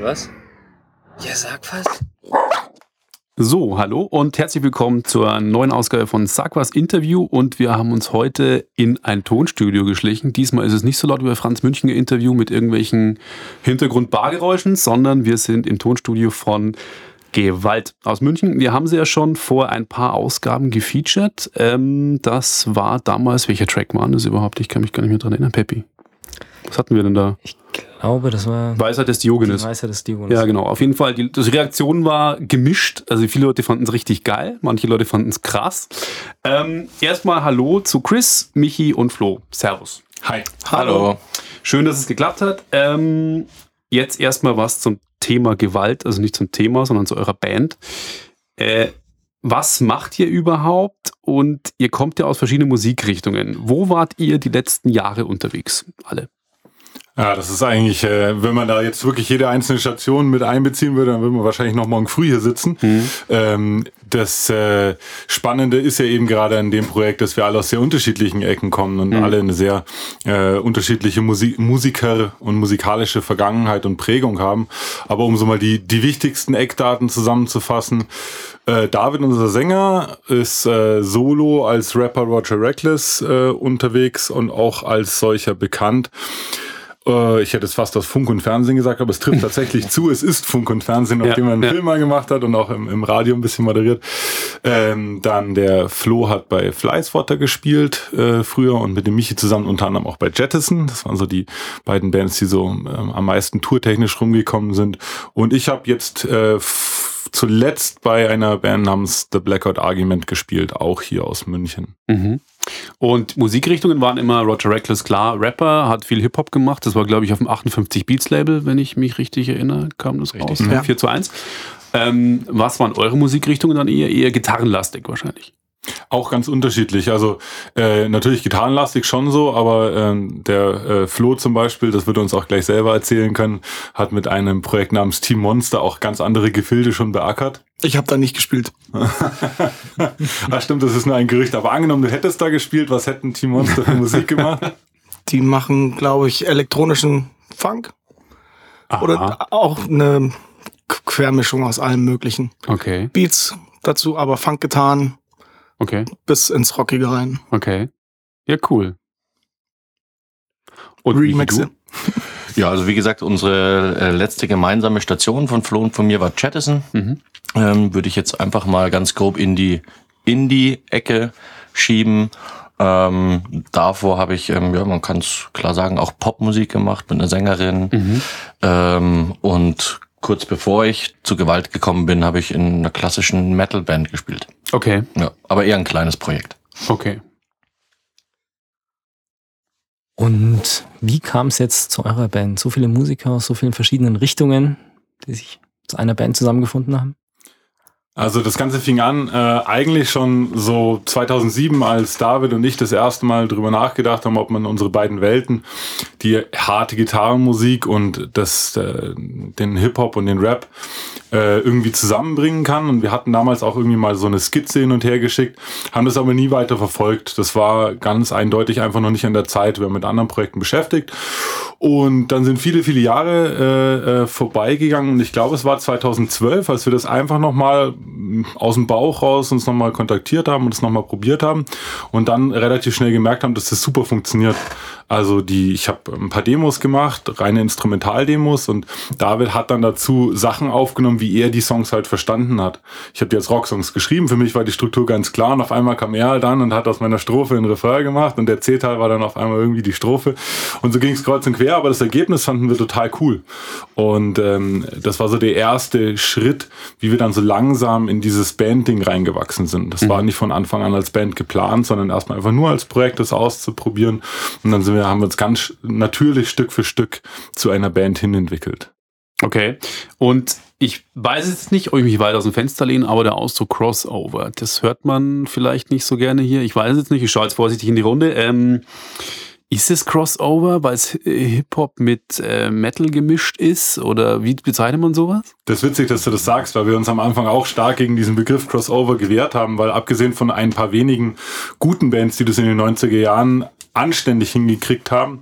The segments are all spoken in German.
Was? Ja, sag was. So, hallo und herzlich willkommen zur neuen Ausgabe von Sag was Interview und wir haben uns heute in ein Tonstudio geschlichen. Diesmal ist es nicht so laut wie bei Franz Münchinger Interview mit irgendwelchen Hintergrundbargeräuschen, sondern wir sind im Tonstudio von Gewalt aus München. Wir haben sie ja schon vor ein paar Ausgaben gefeatured. Ähm, das war damals, welcher Track war das überhaupt? Ich kann mich gar nicht mehr dran erinnern. Peppi. Was hatten wir denn da? Ich glaube, das war Weisheit des Diogenes. die Weisheit des Diogenes. Ja, genau. Auf jeden Fall, die, die Reaktion war gemischt. Also viele Leute fanden es richtig geil, manche Leute fanden es krass. Ähm, erstmal Hallo zu Chris, Michi und Flo. Servus. Hi. Hallo. Schön, dass es geklappt hat. Ähm, jetzt erstmal was zum Thema Gewalt, also nicht zum Thema, sondern zu eurer Band. Äh, was macht ihr überhaupt? Und ihr kommt ja aus verschiedenen Musikrichtungen. Wo wart ihr die letzten Jahre unterwegs? Alle. Ja, das ist eigentlich, äh, wenn man da jetzt wirklich jede einzelne Station mit einbeziehen würde, dann würden wir wahrscheinlich noch morgen früh hier sitzen. Ähm, das äh, Spannende ist ja eben gerade an dem Projekt, dass wir alle aus sehr unterschiedlichen Ecken kommen und alle eine sehr äh, unterschiedliche Musik Musiker und musikalische Vergangenheit und Prägung haben. Aber um so mal die, die wichtigsten Eckdaten zusammenzufassen, äh, David, unser Sänger, ist äh, solo als Rapper Roger Reckless äh, unterwegs und auch als solcher bekannt. Äh, ich hätte es fast aus Funk und Fernsehen gesagt, aber es trifft tatsächlich zu. Es ist Funk und Fernsehen, auf Ja, dem er einen ja. Film mal gemacht hat und auch im, im Radio ein bisschen moderiert. Ähm, dann der Flo hat bei Fleißwater gespielt äh, früher und mit dem Michi zusammen unter anderem auch bei Jettison. Das waren so die beiden Bands, die so ähm, am meisten tourtechnisch rumgekommen sind. Und ich habe jetzt äh, zuletzt bei einer Band namens The Blackout Argument gespielt, auch hier aus München. Mhm. Und Musikrichtungen waren immer Roger Reckless, klar, Rapper, hat viel Hip-Hop gemacht. Das war, glaube ich, auf dem 58 Beats Label, wenn ich mich richtig erinnere, kam das raus. ja. 4 zu 1. Ähm, was waren eure Musikrichtungen dann eher? Eher gitarrenlastig wahrscheinlich. Auch ganz unterschiedlich. Also äh, natürlich gitarrenlastig schon so, aber ähm, der äh, Flo zum Beispiel, das wird uns auch gleich selber erzählen können, hat mit einem Projekt namens Team Monster auch ganz andere Gefilde schon beackert. Ich habe da nicht gespielt. Ah, stimmt, das ist nur ein Gerücht. Aber angenommen, du hättest da gespielt, was hätten Team Monster für Musik gemacht? Die machen, glaube ich, elektronischen Funk Aha, oder auch eine Quermischung aus allem Möglichen. okay, Beats dazu, aber Funk getan okay, bis ins Rockige rein. okay. Ja, cool. Und Remixe. Ja, also wie gesagt, unsere äh, letzte gemeinsame Station von Flo und von mir war Jettison. Mhm. Ähm, Würde ich jetzt einfach mal ganz grob in die Indie-Ecke schieben. Ähm, davor habe ich, ähm, ja, man kann es klar sagen, auch Popmusik gemacht mit einer Sängerin. Mhm. Ähm, und kurz bevor ich zu Gewalt gekommen bin, habe ich in einer klassischen Metal-Band gespielt. Okay, Ja, aber eher ein kleines Projekt. okay. Und wie kam es jetzt zu eurer Band? So viele Musiker aus so vielen verschiedenen Richtungen, die sich zu einer Band zusammengefunden haben? Also das Ganze fing an äh, eigentlich schon so 2007, als David und ich das erste Mal drüber nachgedacht haben, ob man unsere beiden Welten, die harte Gitarrenmusik und das, äh, den Hip-Hop und den Rap, äh, irgendwie zusammenbringen kann. Und wir hatten damals auch irgendwie mal so eine Skizze hin und her geschickt, haben das aber nie weiter verfolgt. Das war ganz eindeutig einfach noch nicht an der Zeit. Wir haben mit anderen Projekten beschäftigt. Und dann sind viele, viele Jahre äh, äh, vorbeigegangen und ich glaube, es war 2012, als wir das einfach nochmal aus dem Bauch raus uns nochmal kontaktiert haben und es nochmal probiert haben und dann relativ schnell gemerkt haben, dass das super funktioniert. Also die, ich habe ein paar Demos gemacht, reine Instrumentaldemos und David hat dann dazu Sachen aufgenommen, wie er die Songs halt verstanden hat. Ich habe die als Rocksongs geschrieben, für mich war die Struktur ganz klar und auf einmal kam er halt dann und hat aus meiner Strophe einen Refrain gemacht und der C-Teil war dann auf einmal irgendwie die Strophe und so ging es kreuz und quer, aber das Ergebnis fanden wir total cool und ähm, das war so der erste Schritt, wie wir dann so langsam in dieses Band-Ding reingewachsen sind. Das war nicht von Anfang an als Band geplant, sondern erstmal einfach nur als Projekt das auszuprobieren und dann sind wir, haben wir uns ganz natürlich Stück für Stück zu einer Band hin entwickelt. Okay. Und ich weiß jetzt nicht, ob ich mich weit aus dem Fenster lehne, aber der Ausdruck Crossover, das hört man vielleicht nicht so gerne hier. Ich weiß jetzt nicht, ich schaue jetzt vorsichtig in die Runde. Ähm, ist es Crossover, weil es Hip-Hop mit äh, Metal gemischt ist? Oder wie bezeichnet man sowas? Das ist witzig, dass du das sagst, weil wir uns am Anfang auch stark gegen diesen Begriff Crossover gewehrt haben, weil abgesehen von ein paar wenigen guten Bands, die das in den 90er Jahren anständig hingekriegt haben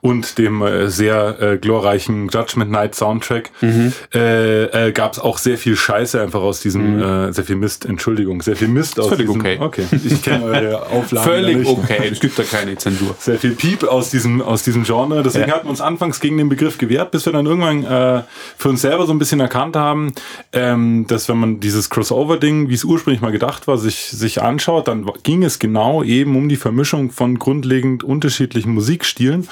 und dem äh, sehr äh, glorreichen Judgment Night Soundtrack Mhm. äh, äh, gab es auch sehr viel Scheiße einfach aus diesem, Mhm. äh, sehr viel Mist, Entschuldigung, sehr viel Mist aus völlig diesem, okay. okay. Ich kenne eure Auflagen Völlig nicht. okay, es gibt da keine Zensur. Sehr viel Piep aus diesem, aus diesem Genre. Deswegen Ja. hatten wir uns anfangs gegen den Begriff gewehrt, bis wir dann irgendwann äh, für uns selber so ein bisschen erkannt haben, ähm, dass wenn man dieses Crossover-Ding, wie es ursprünglich mal gedacht war, sich, sich anschaut, dann ging es genau eben um die Vermischung von grundlegend unterschiedlichen Musikstilen.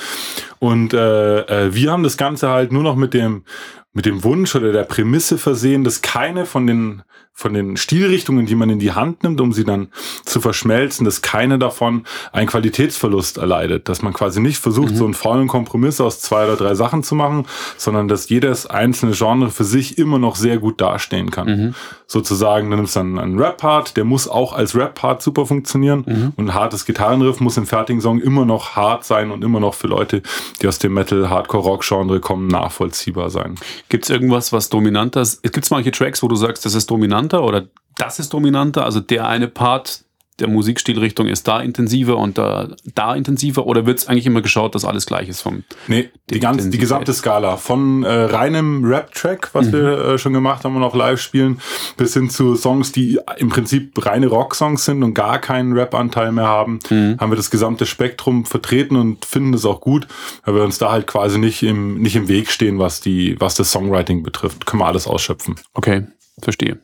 Und äh, äh, wir haben das Ganze halt nur noch mit dem, mit dem Wunsch oder der Prämisse versehen, dass keine von den von den Stilrichtungen, die man in die Hand nimmt, um sie dann zu verschmelzen, dass keine davon einen Qualitätsverlust erleidet. Dass man quasi nicht versucht, so einen faulen Kompromiss aus zwei oder drei Sachen zu machen, sondern dass jedes einzelne Genre für sich immer noch sehr gut dastehen kann. Sozusagen, dann nimmst du einen, einen Rap-Part, der muss auch als Rap-Part super funktionieren und ein hartes Gitarrenriff muss im fertigen Song immer noch hart sein und immer noch für Leute, die aus dem Metal, Hardcore, Rock-Genre kommen, nachvollziehbar sein. Gibt es irgendwas, was dominanter ist? Gibt es manche Tracks, wo du sagst, das ist dominanter oder das ist dominanter? Also der eine Part der Musikstilrichtung ist da intensiver und da, da intensiver oder wird es eigentlich immer geschaut, dass alles gleich ist vom Nee, die, ganze, die gesamte Skala. Von äh, reinem Rap-Track, was wir äh, schon gemacht haben und auch live spielen, bis hin zu Songs, die im Prinzip reine Rock-Songs sind und gar keinen Rap-Anteil mehr haben, haben wir das gesamte Spektrum vertreten und finden es auch gut, weil wir uns da halt quasi nicht im, nicht im Weg stehen, was, die, was das Songwriting betrifft. Können wir alles ausschöpfen. Okay, verstehe.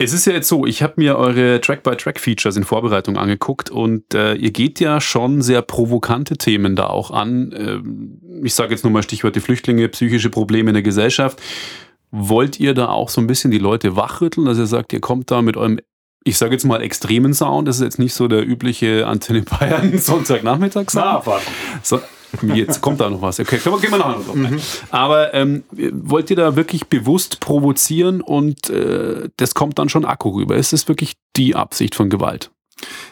Es ist ja jetzt so, ich habe mir eure Track-by-Track-Features in Vorbereitung angeguckt und äh, ihr geht ja schon sehr provokante Themen da auch an. Ähm, ich sage jetzt nur mal Stichwort die Flüchtlinge, psychische Probleme in der Gesellschaft. Wollt ihr da auch so ein bisschen die Leute wachrütteln, dass ihr sagt, ihr kommt da mit eurem, ich sage jetzt mal extremen Sound, das ist jetzt nicht so der übliche Antenne Bayern Sonntagnachmittag-Sound. So, jetzt kommt da noch was. Okay, können wir, gehen wir nachher noch drauf ein. Aber ähm, wollt ihr da wirklich bewusst provozieren und äh, das kommt dann schon Akku rüber? Ist das wirklich die Absicht von Gewalt?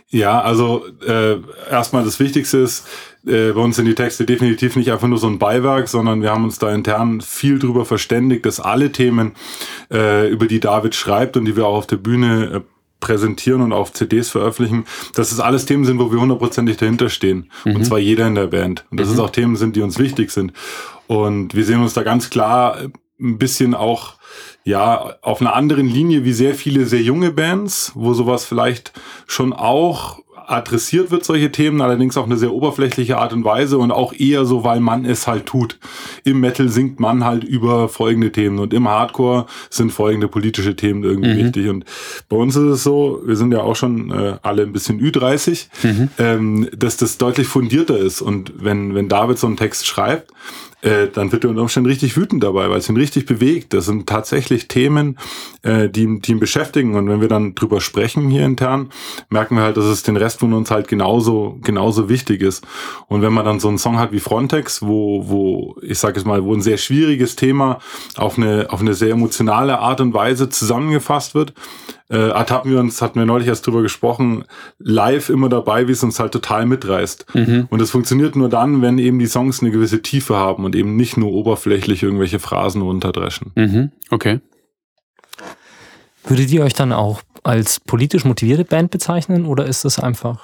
Ja, also äh, erstmal das Wichtigste ist, äh, bei uns sind die Texte definitiv nicht einfach nur so ein Beiwerk, sondern wir haben uns da intern viel drüber verständigt, dass alle Themen, äh, über die David schreibt und die wir auch auf der Bühne äh, präsentieren und auf CDs veröffentlichen, dass es alles Themen sind, wo wir hundertprozentig dahinter stehen. Und zwar jeder in der Band. Und dass es auch Themen sind, die uns wichtig sind. Und wir sehen uns da ganz klar ein bisschen auch ja, auf einer anderen Linie wie sehr viele sehr junge Bands, wo sowas vielleicht schon auch adressiert wird, solche Themen, allerdings auf eine sehr oberflächliche Art und Weise und auch eher so, weil man es halt tut. Im Metal singt man halt über folgende Themen und im Hardcore sind folgende politische Themen irgendwie Mhm. wichtig. Und bei uns ist es so, wir sind ja auch schon äh, alle ein bisschen Ü30, Mhm. ähm, dass das deutlich fundierter ist. Und wenn, wenn David so einen Text schreibt, äh, dann wird er unter Umständen richtig wütend dabei, weil es ihn richtig bewegt. Das sind tatsächlich Themen, äh, die, ihn- die ihn beschäftigen. Und wenn wir dann drüber sprechen hier intern, merken wir halt, dass es den Rest von uns halt genauso, genauso wichtig ist. Und wenn man dann so einen Song hat wie Frontex, wo, wo, ich sage jetzt mal, wo ein sehr schwieriges Thema auf eine, auf eine sehr emotionale Art und Weise zusammengefasst wird, äh, ertappen wir uns, hatten wir neulich erst drüber gesprochen, live immer dabei, wie es uns halt total mitreißt. Und das funktioniert nur dann, wenn eben die Songs eine gewisse Tiefe haben und eben nicht nur oberflächlich irgendwelche Phrasen runterdreschen. Mhm. Okay. Würdet ihr euch dann auch als politisch motivierte Band bezeichnen oder ist das einfach,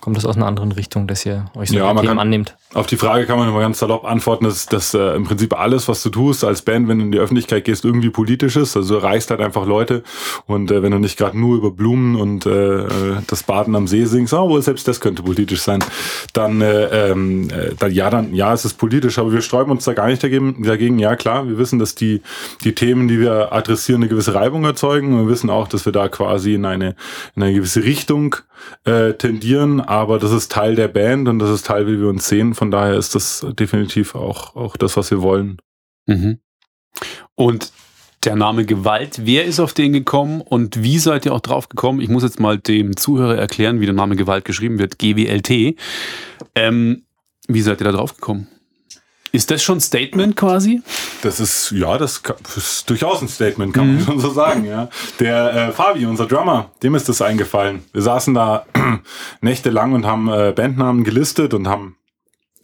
kommt das aus einer anderen Richtung, dass ihr euch so Ja, man Themen kann- annehmt? Auf die Frage kann man immer ganz salopp antworten, dass, dass äh, im Prinzip alles, was du tust als Band, wenn du in die Öffentlichkeit gehst, irgendwie politisch ist. Also du erreichst halt einfach Leute und äh, wenn du nicht gerade nur über Blumen und äh, äh, das Baden am See singst, oh, wohl selbst das könnte politisch sein, dann, äh, ähm, äh, dann ja, dann ja, es ist politisch, aber wir sträuben uns da gar nicht dagegen. dagegen. Ja klar, wir wissen, dass die die Themen, die wir adressieren, eine gewisse Reibung erzeugen. Und wir wissen auch, dass wir da quasi in eine in eine gewisse Richtung äh, tendieren, aber das ist Teil der Band und das ist Teil, wie wir uns sehen. Von daher ist das definitiv auch, auch das, was wir wollen. Mhm. Und der Name Gewalt, wer ist auf den gekommen und wie seid ihr auch drauf gekommen? Ich muss jetzt mal dem Zuhörer erklären, wie der Name Gewalt geschrieben wird, GWLT. Ähm, wie seid ihr da drauf gekommen? Ist das schon Statement quasi? Das ist, ja, das ist durchaus ein Statement, kann man schon so sagen, ja. Der äh, Fabi, unser Drummer, dem ist das eingefallen. Wir saßen da nächtelang und haben äh, Bandnamen gelistet und haben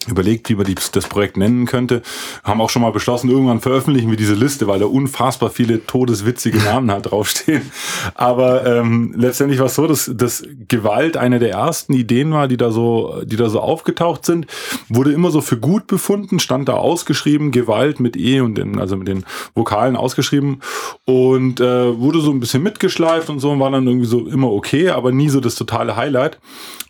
überlegt, wie man die, das Projekt nennen könnte. Haben auch schon mal beschlossen, irgendwann veröffentlichen wir diese Liste, weil da unfassbar viele todeswitzige Namen halt draufstehen. Aber ähm, letztendlich war es so, dass, dass Gewalt eine der ersten Ideen war, die da so, die da so aufgetaucht sind. Wurde immer so für gut befunden, stand da ausgeschrieben, Gewalt mit E und den, also mit den Vokalen ausgeschrieben und äh, wurde so ein bisschen mitgeschleift und so und war dann irgendwie so immer okay, aber nie so das totale Highlight.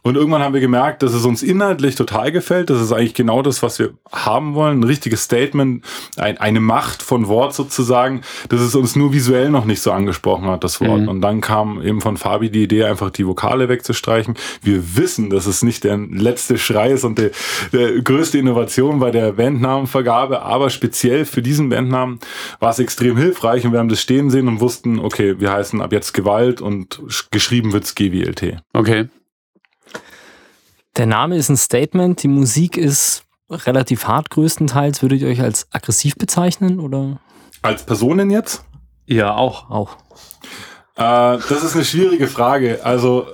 Und irgendwann haben wir gemerkt, dass es uns inhaltlich total gefällt. Das ist eigentlich genau das, was wir haben wollen. Ein richtiges Statement, ein, eine Macht von Wort sozusagen, dass es uns nur visuell noch nicht so angesprochen hat, das Wort. Mhm. Und dann kam eben von Fabi die Idee, einfach die Vokale wegzustreichen. Wir wissen, dass es nicht der letzte Schrei ist und die, der größte Innovation bei der Bandnamenvergabe, aber speziell für diesen Bandnamen war es extrem hilfreich und wir haben das stehen sehen und wussten, okay, wir heißen ab jetzt Gewalt und geschrieben wird's GWLT. Okay. Der Name ist ein Statement, die Musik ist relativ hart größtenteils. Würdet ihr euch als aggressiv bezeichnen oder? Als Personen jetzt? Ja, auch. Auch. Äh, das ist eine schwierige Frage. Also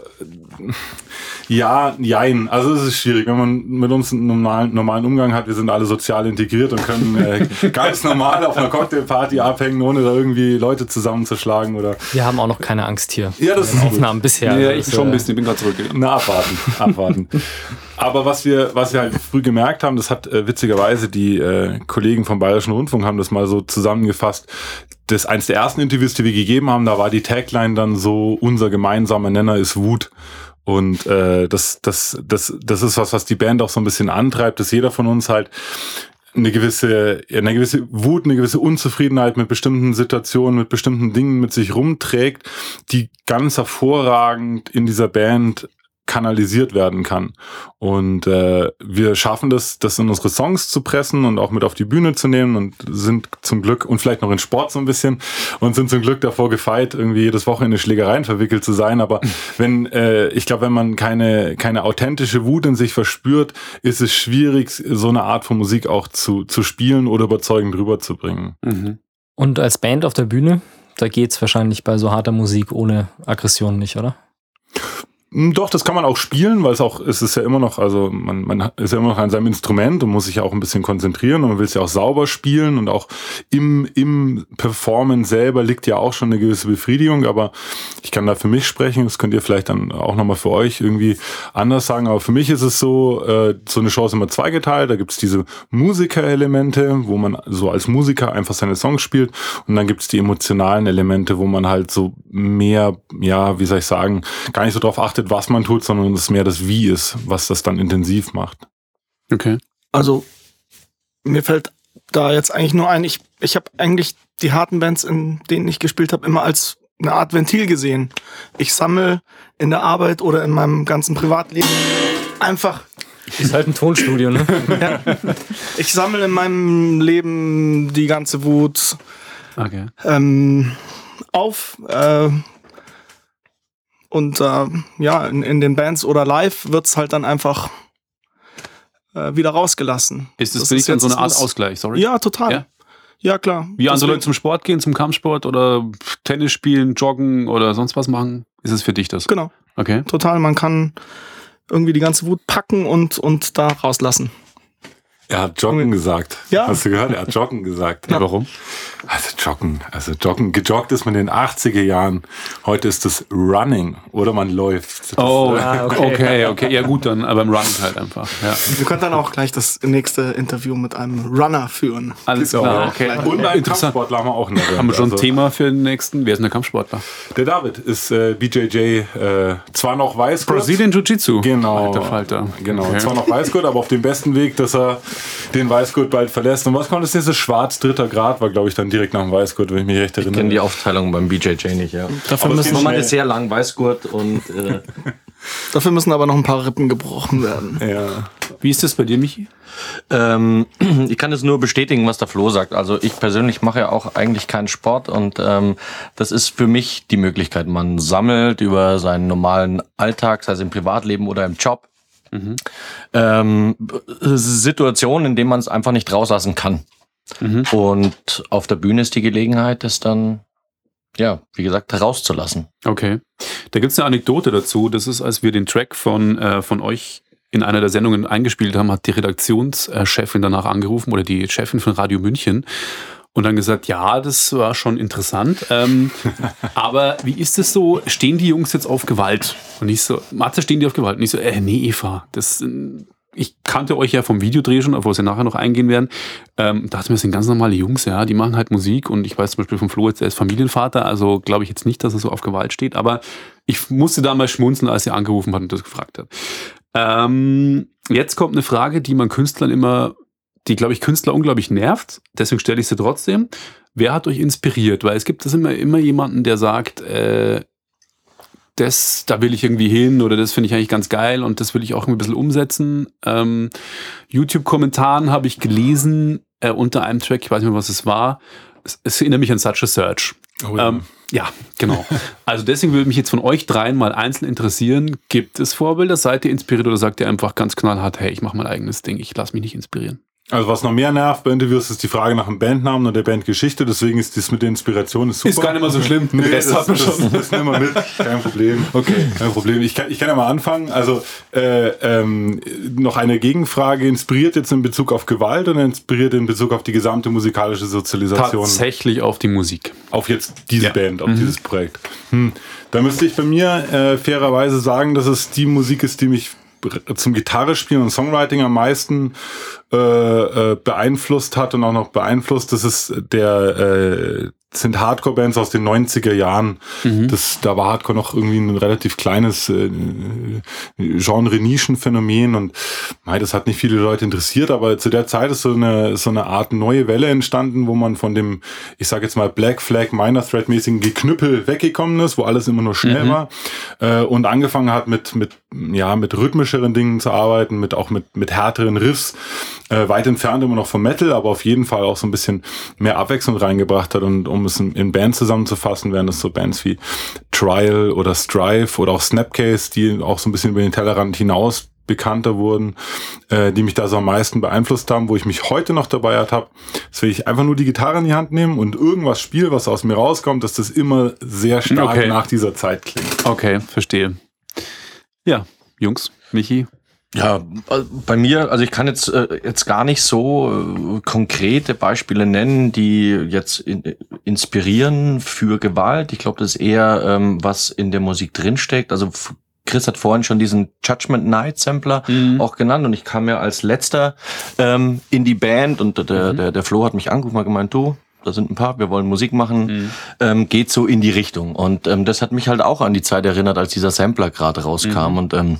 ja, jein. Also es ist schwierig, wenn man mit uns einen normalen, normalen Umgang hat. Wir sind alle sozial integriert und können äh, ganz normal auf einer Cocktailparty abhängen, ohne da irgendwie Leute zusammenzuschlagen oder. Wir haben auch noch keine Angst hier. Ja, das ist Aufnahmen gut. bisher. Ja, ich schon ein bisschen. Ich bin gerade zurückgegangen. Na, abwarten, abwarten. Aber was wir, was wir halt früh gemerkt haben, das hat äh, witzigerweise die äh, Kollegen vom Bayerischen Rundfunk haben das mal so zusammengefasst. Das eins der ersten Interviews, die wir gegeben haben, da war die Tagline dann so: Unser gemeinsamer Nenner ist Wut. Und äh, das, das, das, das ist was, was die Band auch so ein bisschen antreibt, dass jeder von uns halt eine gewisse, eine gewisse Wut, eine gewisse Unzufriedenheit mit bestimmten Situationen, mit bestimmten Dingen mit sich rumträgt, die ganz hervorragend in dieser Band kanalisiert werden kann. Und äh, wir schaffen das, das in unsere Songs zu pressen und auch mit auf die Bühne zu nehmen und sind zum Glück und vielleicht noch in Sport so ein bisschen und sind zum Glück davor gefeit, irgendwie jedes Wochenende Schlägereien verwickelt zu sein. Aber wenn, äh, ich glaube, wenn man keine, keine authentische Wut in sich verspürt, ist es schwierig, so eine Art von Musik auch zu, zu spielen oder überzeugend rüberzubringen. Mhm. Und als Band auf der Bühne, da geht's wahrscheinlich bei so harter Musik ohne Aggression nicht, oder? Hm, doch, das kann man auch spielen, weil es auch, es ist ja immer noch, also man, man ist ja immer noch an seinem Instrument und muss sich ja auch ein bisschen konzentrieren und man will es ja auch sauber spielen und auch im, im Performance selber liegt ja auch schon eine gewisse Befriedigung, aber ich kann da für mich sprechen, das könnt ihr vielleicht dann auch nochmal für euch irgendwie anders sagen, aber für mich ist es so, äh, so eine ist immer zweigeteilt, da gibt's diese Musikerelemente, wo man so als Musiker einfach seine Songs spielt und dann gibt's die emotionalen Elemente, wo man halt so mehr, ja, wie soll ich sagen, gar nicht so drauf achtet, beachtet, was man tut, sondern es mehr das Wie ist, was das dann intensiv macht. Okay. Also mir fällt da jetzt eigentlich nur ein, ich, ich habe eigentlich die harten Bands, in denen ich gespielt habe, immer als eine Art Ventil gesehen. Ich sammle in der Arbeit oder in meinem ganzen Privatleben einfach. Ist halt ein Tonstudio, ne? ja. Ich sammle in meinem Leben die ganze Wut okay. ähm, auf, äh, und äh, ja, in, in den Bands oder live wird's halt dann einfach äh, wieder rausgelassen. Ist das, für dich dann so eine Art Ausgleich, sorry? Ja, total. Ja, ja klar. Wie andere Leute zum Sport gehen, zum Kampfsport oder Tennis spielen, joggen oder sonst was machen, ist es für dich das? Genau. Okay. Total. Man kann irgendwie die ganze Wut packen und, und da rauslassen. Er hat Joggen gesagt. Ja. Hast du gehört? Er hat Joggen gesagt. Ja. Warum? Also Joggen. Also Joggen. Gejoggt ist man in den 80er Jahren. Heute ist das Running. Oder man läuft. Das oh, ah, okay. okay, okay. Ja gut, dann aber im Running halt einfach. Ja. Wir können dann auch gleich das nächste Interview mit einem Runner führen. Alles klar, okay. Und einen Kampfsportler haben wir auch noch. Haben wir schon ein also, Thema für den nächsten? Wer ist denn der Kampfsportler? Der David ist äh, BJJ. Äh, zwar noch Weißgurt. Brazilian Jiu-Jitsu. Genau. Alter Falter. Genau. Okay. Zwar noch Weißgurt, aber auf dem besten Weg, dass er den Weißgurt bald verlässt. Und was kommt das nächste? Schwarz dritter Grad war, glaube ich, dann direkt nach dem Weißgurt, wenn ich mich recht erinnere. Ich kenne die Aufteilung beim BJJ nicht, ja. Dafür müssen wir mal sehr lang Weißgurt und äh Dafür müssen aber noch ein paar Rippen gebrochen werden. Ja. Wie ist das bei dir, Michi? Ähm, ich kann es nur bestätigen, was der Flo sagt. Also ich persönlich mache ja auch eigentlich keinen Sport und ähm, das ist für mich die Möglichkeit. Man sammelt über seinen normalen Alltag, sei es im Privatleben oder im Job, Mhm. Ähm, Situationen, in denen man es einfach nicht rauslassen kann. Mhm. Und auf der Bühne ist die Gelegenheit, das dann, ja, wie gesagt, rauszulassen. Okay. Da gibt es eine Anekdote dazu. Das ist, als wir den Track von, äh, von euch in einer der Sendungen eingespielt haben, hat die Redaktionschefin danach angerufen oder die Chefin von Radio München und dann gesagt, ja, das war schon interessant. Ähm, aber wie ist es so? Stehen die Jungs jetzt auf Gewalt? Und ich so, Mathe, stehen die auf Gewalt? Und ich so, äh, nee, Eva, das, ich kannte euch ja vom Videodreh schon, auf was wir nachher noch eingehen werden. Ähm, dachte mir, das sind ganz normale Jungs, ja, die machen halt Musik und ich weiß zum Beispiel von Flo jetzt, er ist Familienvater, also glaube ich jetzt nicht, dass er so auf Gewalt steht, aber ich musste da mal schmunzeln, als er angerufen hat und das gefragt hat. Ähm, jetzt kommt eine Frage, die man Künstlern immer die, glaube ich, Künstler unglaublich nervt. Deswegen stelle ich sie trotzdem. Wer hat euch inspiriert? Weil es gibt das immer, immer jemanden, der sagt, äh, das, da will ich irgendwie hin oder das finde ich eigentlich ganz geil und das will ich auch ein bisschen umsetzen. Ähm, YouTube-Kommentaren habe ich gelesen äh, unter einem Track, ich weiß nicht mehr, was es war. Es, es erinnert mich an Such a Search. Oh ja. Ähm, ja, genau. Also deswegen würde mich jetzt von euch dreien mal einzeln interessieren. Gibt es Vorbilder? Seid ihr inspiriert oder sagt ihr einfach ganz knallhart, hey, ich mache mein eigenes Ding, ich lasse mich nicht inspirieren? Also was noch mehr nervt bei Interviews ist die Frage nach dem Bandnamen und der Bandgeschichte. Deswegen ist das mit der Inspiration super. Ist gar nicht mal so schlimm. Nee, das, das, das, das, das nehmen wir mit. Kein Problem. Okay. Kein Problem. Ich kann, ich kann ja mal anfangen. Also äh, ähm, noch eine Gegenfrage. Inspiriert jetzt in Bezug auf Gewalt oder inspiriert in Bezug auf die gesamte musikalische Sozialisation? Tatsächlich auf die Musik. Auf jetzt diese ja. Band, auf mhm. dieses Projekt. Hm. Da müsste ich bei mir äh, fairerweise sagen, dass es die Musik ist, die mich zum Gitarre spielen und Songwriting am meisten äh, äh, beeinflusst hat und auch noch beeinflusst, das ist der äh, sind Hardcore-Bands aus den 90er Jahren. Mhm. Das, da war Hardcore noch irgendwie ein relativ kleines äh, Genre-Nischen-Phänomen und mei, das hat nicht viele Leute interessiert, aber zu der Zeit ist so eine, so eine Art neue Welle entstanden, wo man von dem, ich sage jetzt mal, Black Flag, Minor Threat-mäßigen Geknüppel weggekommen ist, wo alles immer nur schnell mhm. war äh, und angefangen hat mit, mit, ja, mit rhythmischeren Dingen zu arbeiten, mit auch mit, mit härteren Riffs äh, weit entfernt immer noch vom Metal, aber auf jeden Fall auch so ein bisschen mehr Abwechslung reingebracht hat. Und um es in, in Bands zusammenzufassen, wären das so Bands wie Trial oder Strive oder auch Snapcase, die auch so ein bisschen über den Tellerrand hinaus bekannter wurden, äh, die mich da so am meisten beeinflusst haben, wo ich mich heute noch dabei habe, dass wenn ich einfach nur die Gitarre in die Hand nehme und irgendwas spiele, was aus mir rauskommt, dass das immer sehr stark okay. nach dieser Zeit klingt. Okay, verstehe. Ja, Jungs, Michi, ja, äh, bei mir, also ich kann jetzt, äh, jetzt gar nicht so äh, konkrete Beispiele nennen, die jetzt in, inspirieren für Gewalt. Ich glaube, das ist eher, ähm, was in der Musik drinsteckt. Also Chris hat vorhin schon diesen Judgment Night Sampler mhm. auch genannt und ich kam ja als letzter ähm, in die Band und der, mhm. der, der Flo hat mich angerufen und gemeint, du, da sind ein paar, wir wollen Musik machen, mhm. ähm, geht so in die Richtung. Und ähm, das hat mich halt auch an die Zeit erinnert, als dieser Sampler gerade rauskam. Mhm. Und ähm,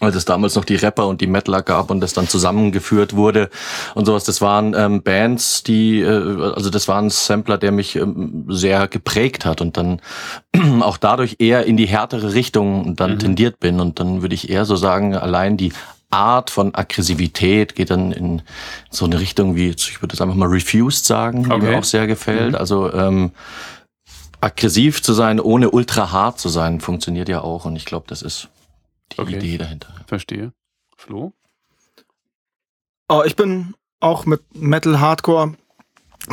als es damals noch die Rapper und die Metaler gab und das dann zusammengeführt wurde und sowas. Das waren ähm, Bands, die, äh, also das war ein Sampler, der mich ähm, sehr geprägt hat und dann auch dadurch eher in die härtere Richtung dann mhm. tendiert bin. Und dann würde ich eher so sagen, allein die Art von Aggressivität geht dann in so eine Richtung wie, ich würde das einfach mal refused sagen, okay. die mir auch sehr gefällt. Mhm. Also ähm, aggressiv zu sein, ohne ultra hart zu sein, funktioniert ja auch. Und ich glaube, das ist die okay. Idee dahinter. Verstehe. Flo? Oh, ich bin auch mit Metal, Hardcore,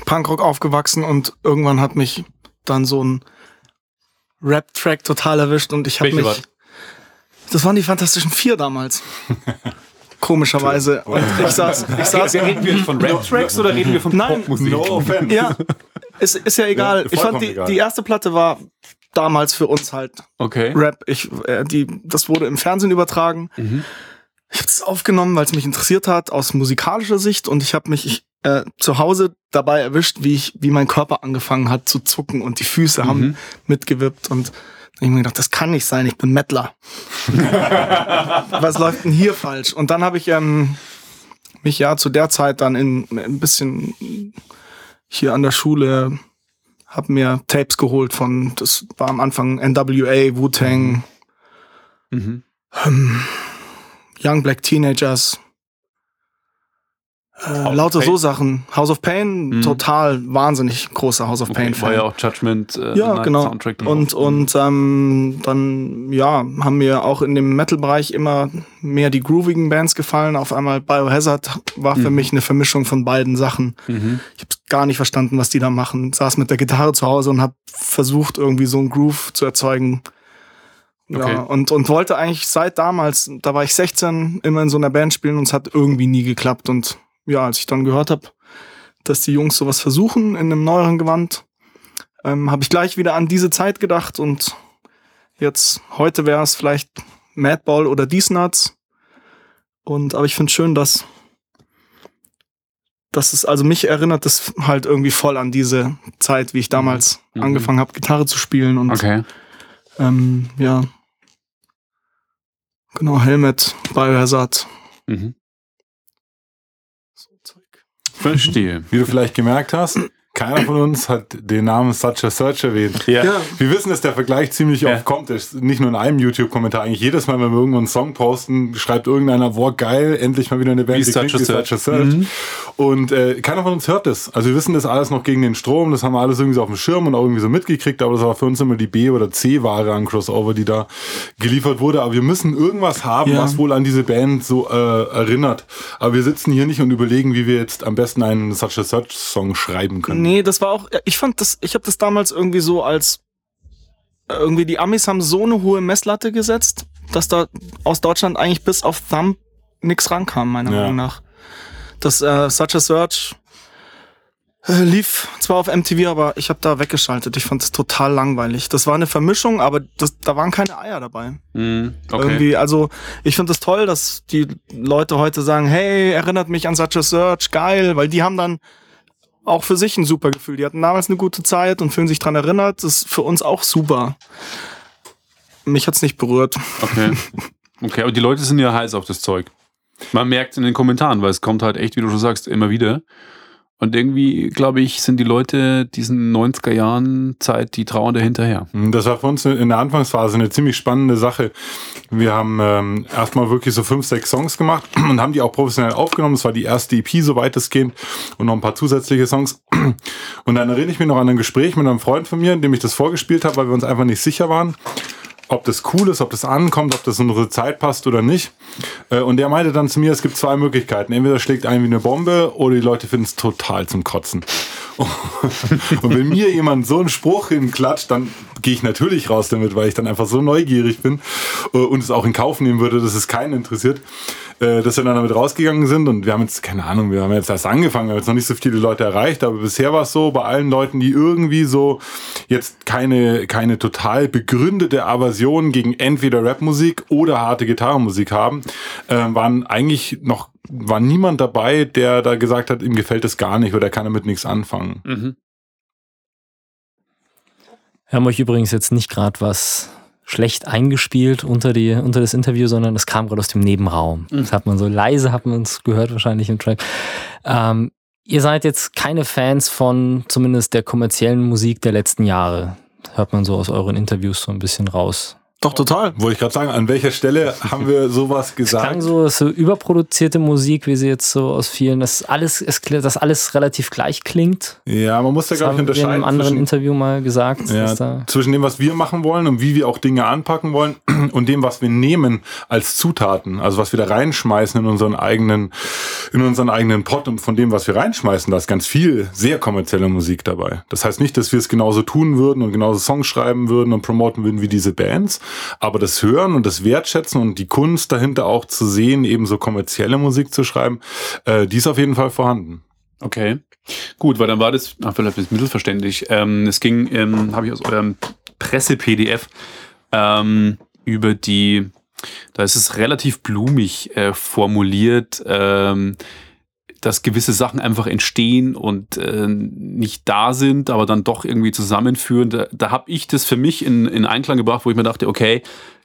Punkrock aufgewachsen und irgendwann hat mich dann so ein Rap-Track total erwischt und ich habe mich. War? Das waren die Fantastischen Vier damals. Komischerweise. Und ich saß, ich saß. Reden wir von Rap-Tracks oder reden wir von Nein, Popmusik? No offense. Ja, ist, ist ja egal. Ja, ich fand die, die erste Platte war damals für uns halt okay. Rap. Ich, äh, die, das wurde im Fernsehen übertragen. Mhm. Ich habe es aufgenommen, weil es mich interessiert hat aus musikalischer Sicht und ich habe mich ich, äh, zu Hause dabei erwischt, wie ich, wie mein Körper angefangen hat zu zucken und die Füße mhm. haben mitgewippt und ich mir gedacht, das kann nicht sein, ich bin Mettler. Was läuft denn hier falsch? Und dann habe ich ähm, mich ja zu der Zeit dann in ein bisschen hier an der Schule habe mir Tapes geholt von, das war am Anfang NWA, Wu-Tang, mhm. ähm, Young Black Teenagers, äh, lauter so Sachen. House of Pain, mhm. total wahnsinnig großer House of okay, Pain Fan. War ja auch Judgment äh, ja, genau. Soundtrack. Und, und ähm, dann, ja, haben mir auch in dem Metal-Bereich immer mehr die groovigen Bands gefallen. Auf einmal Biohazard war für mhm. mich eine Vermischung von beiden Sachen. Mhm. Ich habe gar nicht verstanden, was die da machen. Saß mit der Gitarre zu Hause und habe versucht, irgendwie so einen Groove zu erzeugen. Okay. Ja, und, und wollte eigentlich seit damals, da war ich 16, immer in so einer Band spielen und es hat irgendwie nie geklappt. Und ja, als ich dann gehört habe, dass die Jungs sowas versuchen in einem neueren Gewand, ähm, habe ich gleich wieder an diese Zeit gedacht und jetzt, heute wäre es vielleicht Madball oder These Nuts. Und, aber ich finde schön, dass, dass es, also mich erinnert es halt irgendwie voll an diese Zeit, wie ich damals Mhm. angefangen habe, Gitarre zu spielen und Okay. ähm, ja. Genau, Helmet, Biohazard. Mhm. Verstehe. Wie du vielleicht gemerkt hast, keiner von uns hat den Namen Such a Search erwähnt. Ja. Ja, Wir wissen, dass der Vergleich ziemlich Ja. oft kommt. Das ist nicht nur in einem YouTube-Kommentar. Eigentlich jedes Mal, wenn wir irgendwo einen Song posten, schreibt irgendeiner, boah, geil, endlich mal wieder eine Band, Wie die Such klingt a Search. Such a Search. Mhm. Und äh, keiner von uns hört das. Also wir wissen das alles noch gegen den Strom. Das haben wir alles irgendwie so auf dem Schirm und auch irgendwie so mitgekriegt. Aber das war für uns immer die B- oder C-Ware an Crossover, die da geliefert wurde. Aber wir müssen irgendwas haben, Ja. was wohl an diese Band so äh, erinnert. Aber wir sitzen hier nicht und überlegen, wie wir jetzt am besten einen Such a Search-Song schreiben können. Nee, das war auch, ich fand das, ich habe das damals irgendwie so als, irgendwie die Amis haben so eine hohe Messlatte gesetzt, dass da aus Deutschland eigentlich bis auf Thumb nix rankam, meiner Ja. Meinung nach. Das äh, Such a Search äh, lief zwar auf MTV, aber ich habe da weggeschaltet. Ich fand das total langweilig. Das war eine Vermischung, aber das, da waren keine Eier dabei. Mhm. Okay. Irgendwie, also ich finde es das toll, dass die Leute heute sagen, hey, erinnert mich an Such a Search, geil, weil die haben dann auch für sich ein super Gefühl. Die hatten damals eine gute Zeit und fühlen sich dran erinnert. Das ist für uns auch super. Mich hat's nicht berührt. Okay. Okay, aber die Leute sind ja heiß auf das Zeug. Man merkt in den Kommentaren, weil es kommt halt echt, wie du schon sagst, immer wieder. Und irgendwie, glaube ich, sind die Leute diesen 90er Jahren Zeit, die trauern da hinterher. Das war für uns in der Anfangsphase eine ziemlich spannende Sache. Wir haben ähm, erstmal wirklich so fünf, sechs Songs gemacht und haben die auch professionell aufgenommen. Das war die erste EP, so weitestgehend, und noch ein paar zusätzliche Songs. Und dann erinnere ich mich noch an ein Gespräch mit einem Freund von mir, in dem ich das vorgespielt habe, weil wir uns einfach nicht sicher waren, ob das cool ist, ob das ankommt, ob das in unsere Zeit passt oder nicht. Äh, Und der meinte dann zu mir, es gibt zwei Möglichkeiten. Entweder schlägt ein wie eine Bombe oder die Leute finden es total zum Kotzen. Und wenn mir jemand so einen Spruch hinklatscht, dann gehe ich natürlich raus damit, weil ich dann einfach so neugierig bin äh, und es auch in Kauf nehmen würde, dass es keinen interessiert, äh, dass wir dann damit rausgegangen sind. Und wir haben jetzt, keine Ahnung, wir haben jetzt erst angefangen, wir haben jetzt noch nicht so viele Leute erreicht, aber bisher war es so, bei allen Leuten, die irgendwie so jetzt keine, keine total begründete Aversion gegen entweder Rapmusik oder harte Gitarrenmusik haben, äh, waren eigentlich noch war niemand dabei, der da gesagt hat, ihm gefällt das gar nicht oder er kann damit nichts anfangen. Mhm. Wir haben euch übrigens jetzt nicht gerade was schlecht eingespielt unter, die, unter das Interview, sondern das kam gerade aus dem Nebenraum. Das hat man so leise, hat man es gehört wahrscheinlich im Track. Ähm, ihr seid jetzt keine Fans von zumindest der kommerziellen Musik der letzten Jahre. Hört man so aus euren Interviews so ein bisschen raus. Doch, total. Wollte ich gerade sagen, an welcher Stelle haben wir sowas Es klang gesagt? so, so überproduzierte Musik, wie sie jetzt so aus vielen, das alles, es, kli- das alles relativ gleich klingt. Ja, man muss da, glaube ich, haben wir in einem unterscheiden anderen zwischen, Interview mal gesagt. ja, dass da zwischen dem, was wir machen wollen und wie wir auch Dinge anpacken wollen und dem, was wir nehmen als Zutaten, also was wir da reinschmeißen in unseren eigenen, in unseren eigenen Pot und von dem, was wir reinschmeißen, da ist ganz viel sehr kommerzielle Musik dabei. Das heißt nicht, dass wir es genauso tun würden und genauso Songs schreiben würden und promoten würden wie diese Bands, aber das Hören und das Wertschätzen und die Kunst dahinter auch zu sehen, eben so kommerzielle Musik zu schreiben, äh, die ist auf jeden Fall vorhanden. Okay. Gut, weil dann war das, ach, vielleicht ist mittelverständlich. Ähm, es ging, ähm, habe ich aus eurem Presse-PDF ähm, über die, da ist es relativ blumig äh, formuliert, ähm, dass gewisse Sachen einfach entstehen und äh, nicht da sind, aber dann doch irgendwie zusammenführen. Da, da habe ich das für mich in, in Einklang gebracht, wo ich mir dachte, okay,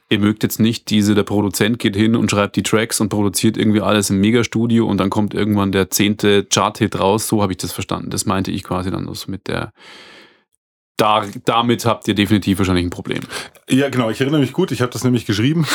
ihr mögt jetzt nicht diese, der Produzent geht hin und schreibt die Tracks und produziert irgendwie alles im Megastudio und dann kommt irgendwann der zehnte Chart-Hit raus. So habe ich das verstanden. Das meinte ich quasi dann so mit der. Da, damit habt ihr definitiv wahrscheinlich ein Problem. Ja, genau, ich erinnere mich gut, ich habe das nämlich geschrieben.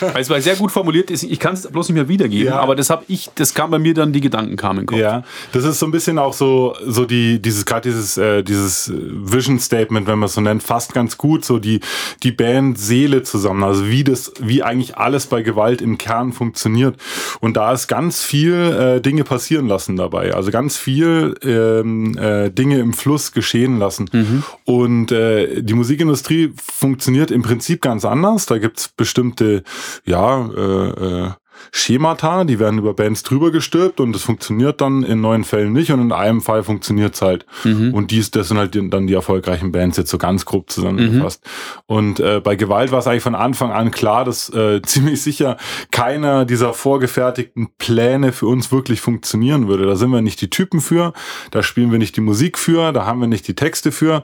Weil es war sehr gut formuliert, ist, ich kann es bloß nicht mehr wiedergeben, Ja. aber das habe ich, das kam bei mir dann, die Gedanken kamen in den Kopf. Ja, das ist so ein bisschen auch so, so die, dieses, gerade dieses, äh, dieses Vision Statement, wenn man es so nennt, fast ganz gut, so die, die Band Seele zusammen, also wie das, wie eigentlich alles bei Gewalt im Kern funktioniert. Und da ist ganz viel äh, Dinge passieren lassen dabei, also ganz viel ähm, äh, Dinge im Fluss geschehen lassen. Und äh, die Musikindustrie funktioniert im Prinzip ganz anders. Da gibt's bestimmte, ja, äh, äh, Schemata, die werden über Bands drüber gestülpt und das funktioniert dann in neuen Fällen nicht und in einem Fall funktioniert es halt. Mhm. Und dies, das sind halt dann die erfolgreichen Bands jetzt so ganz grob zusammengefasst. Mhm. Und äh, bei Gewalt war es eigentlich von Anfang an klar, dass äh, ziemlich sicher keiner dieser vorgefertigten Pläne für uns wirklich funktionieren würde. Da sind wir nicht die Typen für, da spielen wir nicht die Musik für, da haben wir nicht die Texte für.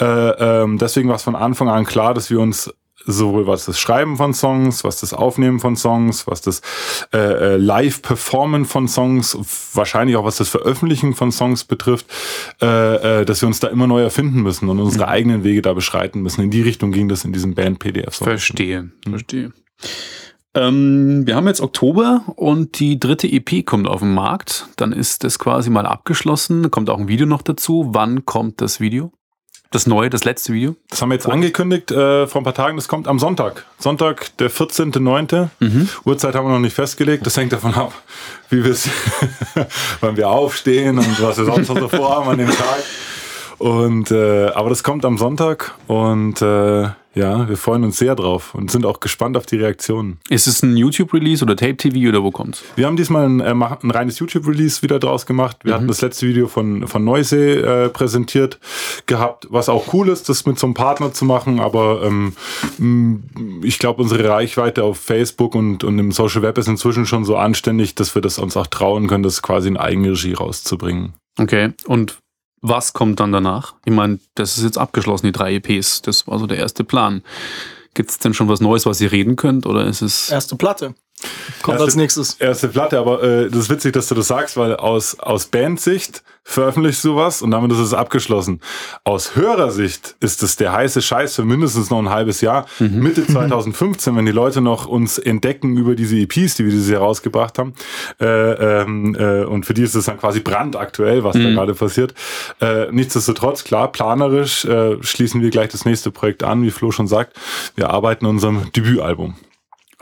Äh, ähm, deswegen war es von Anfang an klar, dass wir uns sowohl was das Schreiben von Songs, was das Aufnehmen von Songs, was das äh, äh, Live-Performen von Songs, wahrscheinlich auch was das Veröffentlichen von Songs betrifft, äh, äh, dass wir uns da immer neu erfinden müssen und unsere mhm. eigenen Wege da beschreiten müssen. In die Richtung ging das in diesem Band-PDF. Verstehe, mhm. verstehe. Ähm, wir haben jetzt Oktober und die dritte EP kommt auf den Markt. Dann ist das quasi mal abgeschlossen. Kommt auch ein Video noch dazu. Wann kommt das Video? Das neue, das letzte Video? Das haben wir jetzt oh. angekündigt äh, vor ein paar Tagen. Das kommt am Sonntag. Sonntag, der 14.9. Mhm. Uhrzeit haben wir noch nicht festgelegt. Das hängt davon ab, wie wir es, wann wir aufstehen und was wir sonst noch so vorhaben an dem Tag. Und äh, aber das kommt am Sonntag und äh, ja, wir freuen uns sehr drauf und sind auch gespannt auf die Reaktionen. Ist es ein YouTube-Release oder Tape-TV oder wo kommt's? Wir haben diesmal ein, äh, ein reines YouTube-Release wieder draus gemacht. Wir mhm. hatten das letzte Video von, von Neusee äh, präsentiert gehabt, was auch cool ist, das mit so einem Partner zu machen, aber ähm, ich glaube, unsere Reichweite auf Facebook und, und im Social Web ist inzwischen schon so anständig, dass wir das uns auch trauen können, das quasi in Eigenregie rauszubringen. Okay, und was kommt dann danach? Ich meine, das ist jetzt abgeschlossen, die drei EPs. Das war so der erste Plan. Gibt es denn schon was Neues, was ihr reden könnt? Oder ist es. Erste Platte. Kommt erste, als nächstes. Erste Platte, aber äh, das ist witzig, dass du das sagst, weil aus, aus Bandsicht veröffentlichst du was und damit ist es abgeschlossen. Aus Hörersicht ist es der heiße Scheiß für mindestens noch ein halbes Jahr. Mhm. Mitte 2015, wenn die Leute noch uns entdecken über diese EPs, die wir dieses Jahr rausgebracht haben. Äh, ähm, äh, und für die ist es dann quasi brandaktuell, was mhm. da gerade passiert. Äh, nichtsdestotrotz, klar, planerisch äh, schließen wir gleich das nächste Projekt an, wie Flo schon sagt. Wir arbeiten an unserem Debütalbum.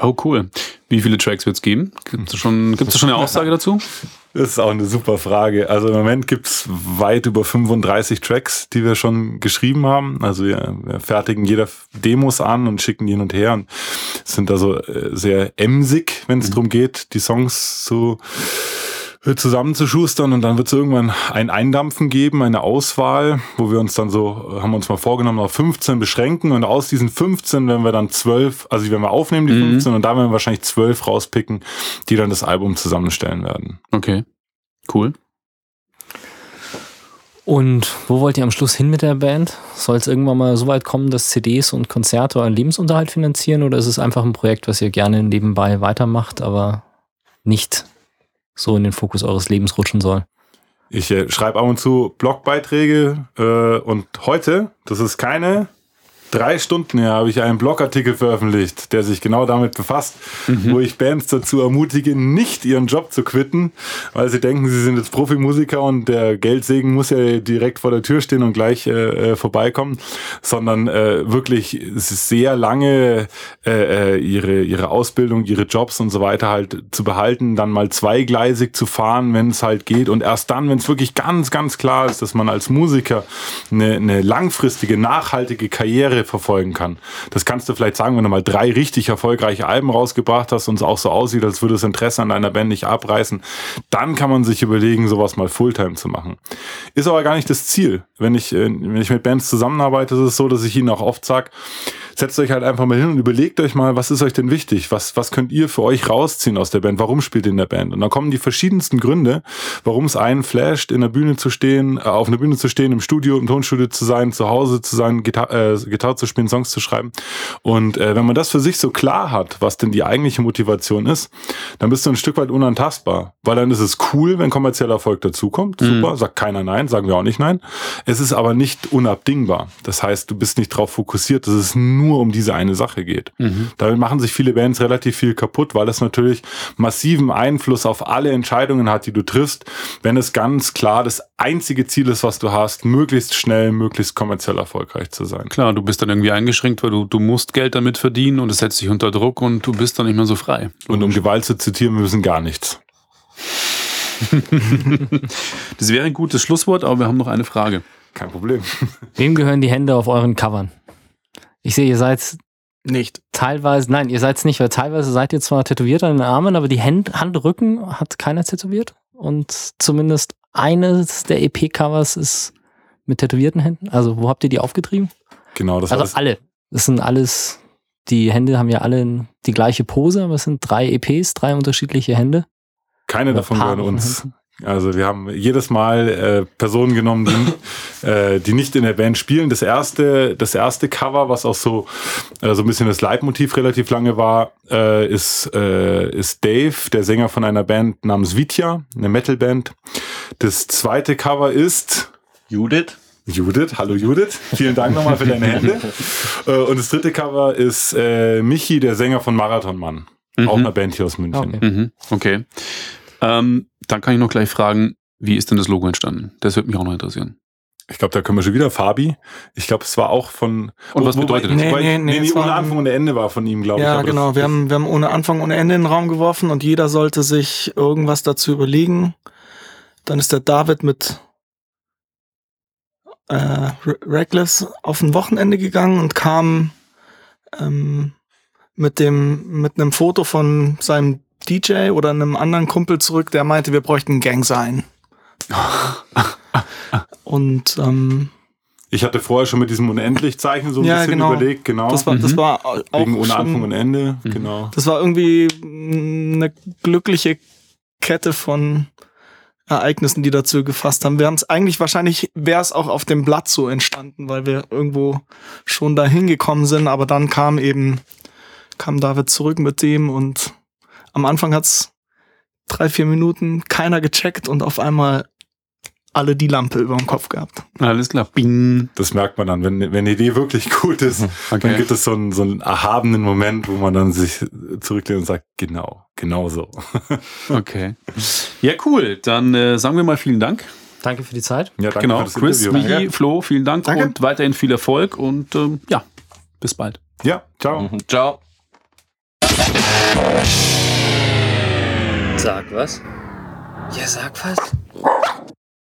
Oh, cool. Wie viele Tracks wird es geben? Gibt es schon, gibt's schon eine Aussage dazu? Das ist auch eine super Frage. Also im Moment gibt es weit über 35 Tracks, die wir schon geschrieben haben. Also wir, wir fertigen jeder Demos an und schicken die hin und her und sind so äh, sehr emsig, wenn es mhm. darum geht, die Songs zu zusammenzuschustern und dann wird es irgendwann ein Eindampfen geben, eine Auswahl, wo wir uns dann so, haben uns mal vorgenommen, auf 15 beschränken und aus diesen 15 werden wir dann 12, also wenn wir aufnehmen, die mhm. 15 und da werden wir wahrscheinlich 12 rauspicken, die dann das Album zusammenstellen werden. Okay, cool. Und wo wollt ihr am Schluss hin mit der Band? Soll es irgendwann mal so weit kommen, dass CDs und Konzerte euren Lebensunterhalt finanzieren oder ist es einfach ein Projekt, was ihr gerne nebenbei weitermacht, aber nicht so in den Fokus eures Lebens rutschen soll. Ich äh, schreibe ab und zu Blogbeiträge äh, und heute, das ist keine drei Stunden her habe ich einen Blogartikel veröffentlicht, der sich genau damit befasst, mhm. wo ich Bands dazu ermutige, nicht ihren Job zu quitten, weil sie denken, sie sind jetzt Profimusiker und der Geldsegen muss ja direkt vor der Tür stehen und gleich äh, äh vorbeikommen, sondern äh, wirklich sehr lange äh, äh, ihre, ihre Ausbildung, ihre Jobs und so weiter halt zu behalten, dann mal zweigleisig zu fahren, wenn es halt geht und erst dann, wenn es wirklich ganz, ganz klar ist, dass man als Musiker eine, eine langfristige, nachhaltige Karriere Karriere verfolgen kann. Das kannst du vielleicht sagen, wenn du mal drei richtig erfolgreiche Alben rausgebracht hast und es auch so aussieht, als würde das Interesse an deiner Band nicht abreißen, dann kann man sich überlegen, sowas mal Fulltime zu machen. Ist aber gar nicht das Ziel. Wenn ich, äh, wenn ich mit Bands zusammenarbeite, ist es so, dass ich ihnen auch oft sage, setzt euch halt einfach mal hin und überlegt euch mal, was ist euch denn wichtig? Was, was könnt ihr für euch rausziehen aus der Band? Warum spielt ihr in der Band? Und dann kommen die verschiedensten Gründe, warum es einen flasht, in der Bühne zu stehen, äh, auf einer Bühne zu stehen, im Studio, im Tonstudio zu sein, zu Hause zu sein, Gitarre, äh, Gitarre zu spielen, Songs zu schreiben. Und äh, wenn man das für sich so klar hat, was denn die eigentliche Motivation ist, dann bist du ein Stück weit unantastbar. Weil dann ist es cool, wenn kommerzieller Erfolg dazukommt. Mhm. Super, sagt keiner nein, sagen wir auch nicht nein. Es ist aber nicht unabdingbar. Das heißt, du bist nicht darauf fokussiert, dass es nur nur um diese eine Sache geht. Mhm. Damit machen sich viele Bands relativ viel kaputt, weil das natürlich massiven Einfluss auf alle Entscheidungen hat, die du triffst, wenn es ganz klar das einzige Ziel ist, was du hast, möglichst schnell, möglichst kommerziell erfolgreich zu sein. Klar, du bist dann irgendwie eingeschränkt, weil du, du musst Geld damit verdienen und es setzt dich unter Druck und du bist dann nicht mehr so frei. Und um Gewalt zu zitieren, wir müssen gar nichts. das wäre ein gutes Schlusswort, aber wir haben noch eine Frage. kein Problem. Wem gehören die Hände auf euren Covern? Ich sehe, ihr seid Nicht. teilweise, nein, ihr seid es nicht, weil teilweise seid ihr zwar tätowiert an den Armen, aber die Hand, Handrücken hat keiner tätowiert. Und zumindest eines der EP-Covers ist mit tätowierten Händen. Also, wo habt ihr die aufgetrieben? Genau, das Also das. alle. Das sind alles, die Hände haben ja alle die gleiche Pose, aber es sind drei EPs, drei unterschiedliche Hände. Keine Oder davon gehören uns. Händen. Also wir haben jedes Mal äh, Personen genommen, die, äh, die nicht in der Band spielen. Das erste, das erste Cover, was auch so äh, so ein bisschen das Leitmotiv relativ lange war, äh, ist äh, ist Dave, der Sänger von einer Band namens Vitya, eine Metalband. Das zweite Cover ist Judith? Judith, hallo Judith, vielen Dank nochmal für deine Hände. Äh, Und das dritte Cover ist äh, Michi, der Sänger von Marathon Mann, auch eine Band hier aus München. Okay. Mhm, okay. Ähm, dann kann ich noch gleich fragen, wie ist denn das Logo entstanden? Das würde mich auch noch interessieren. Ich glaube, da können wir schon wieder Fabi. Ich glaube, es war auch von. Und was bedeutet das? Nee, Wobei- nee, nee, nee, ohne Anfang und Ende war von ihm, glaube ich. Ja, aber das- genau. Wir das- haben, wir haben ohne Anfang, ohne Ende in den Raum geworfen und jeder sollte sich irgendwas dazu überlegen. Dann ist der David mit äh, Re- Reckless auf ein Wochenende gegangen und kam ähm, mit dem mit einem Foto von seinem DJ oder einem anderen Kumpel zurück, der meinte, wir bräuchten ein Gang sein. und ähm, Ich hatte vorher schon mit diesem Unendlich-Zeichen so ein Ja, bisschen genau. überlegt, genau. das war das war auch Wegen ohne Anfang und Ende, genau. Das war irgendwie eine glückliche Kette von Ereignissen, die dazu gefasst haben. Wir haben es eigentlich wahrscheinlich wäre es auch auf dem Blatt so entstanden, weil wir irgendwo schon dahin gekommen sind, aber dann kam eben kam David zurück mit dem und am Anfang hat's drei vier Minuten keiner gecheckt und auf einmal alle die Lampe über dem Kopf gehabt. Alles klar. Bing. Das merkt man dann, wenn, wenn die Idee wirklich gut ist, dann Okay. gibt es so einen, so einen erhabenen Moment, wo man dann sich zurücklehnt und sagt, genau, genau so. Okay. Ja, cool. Dann äh, sagen wir mal vielen Dank. Danke für die Zeit. Ja, danke genau. für das Chris, Interview. Michi, Flo, vielen Dank Danke. und weiterhin viel Erfolg und ähm, ja, bis bald. Ja, ciao. Mhm. Ciao. Sag was? Ja, sag was.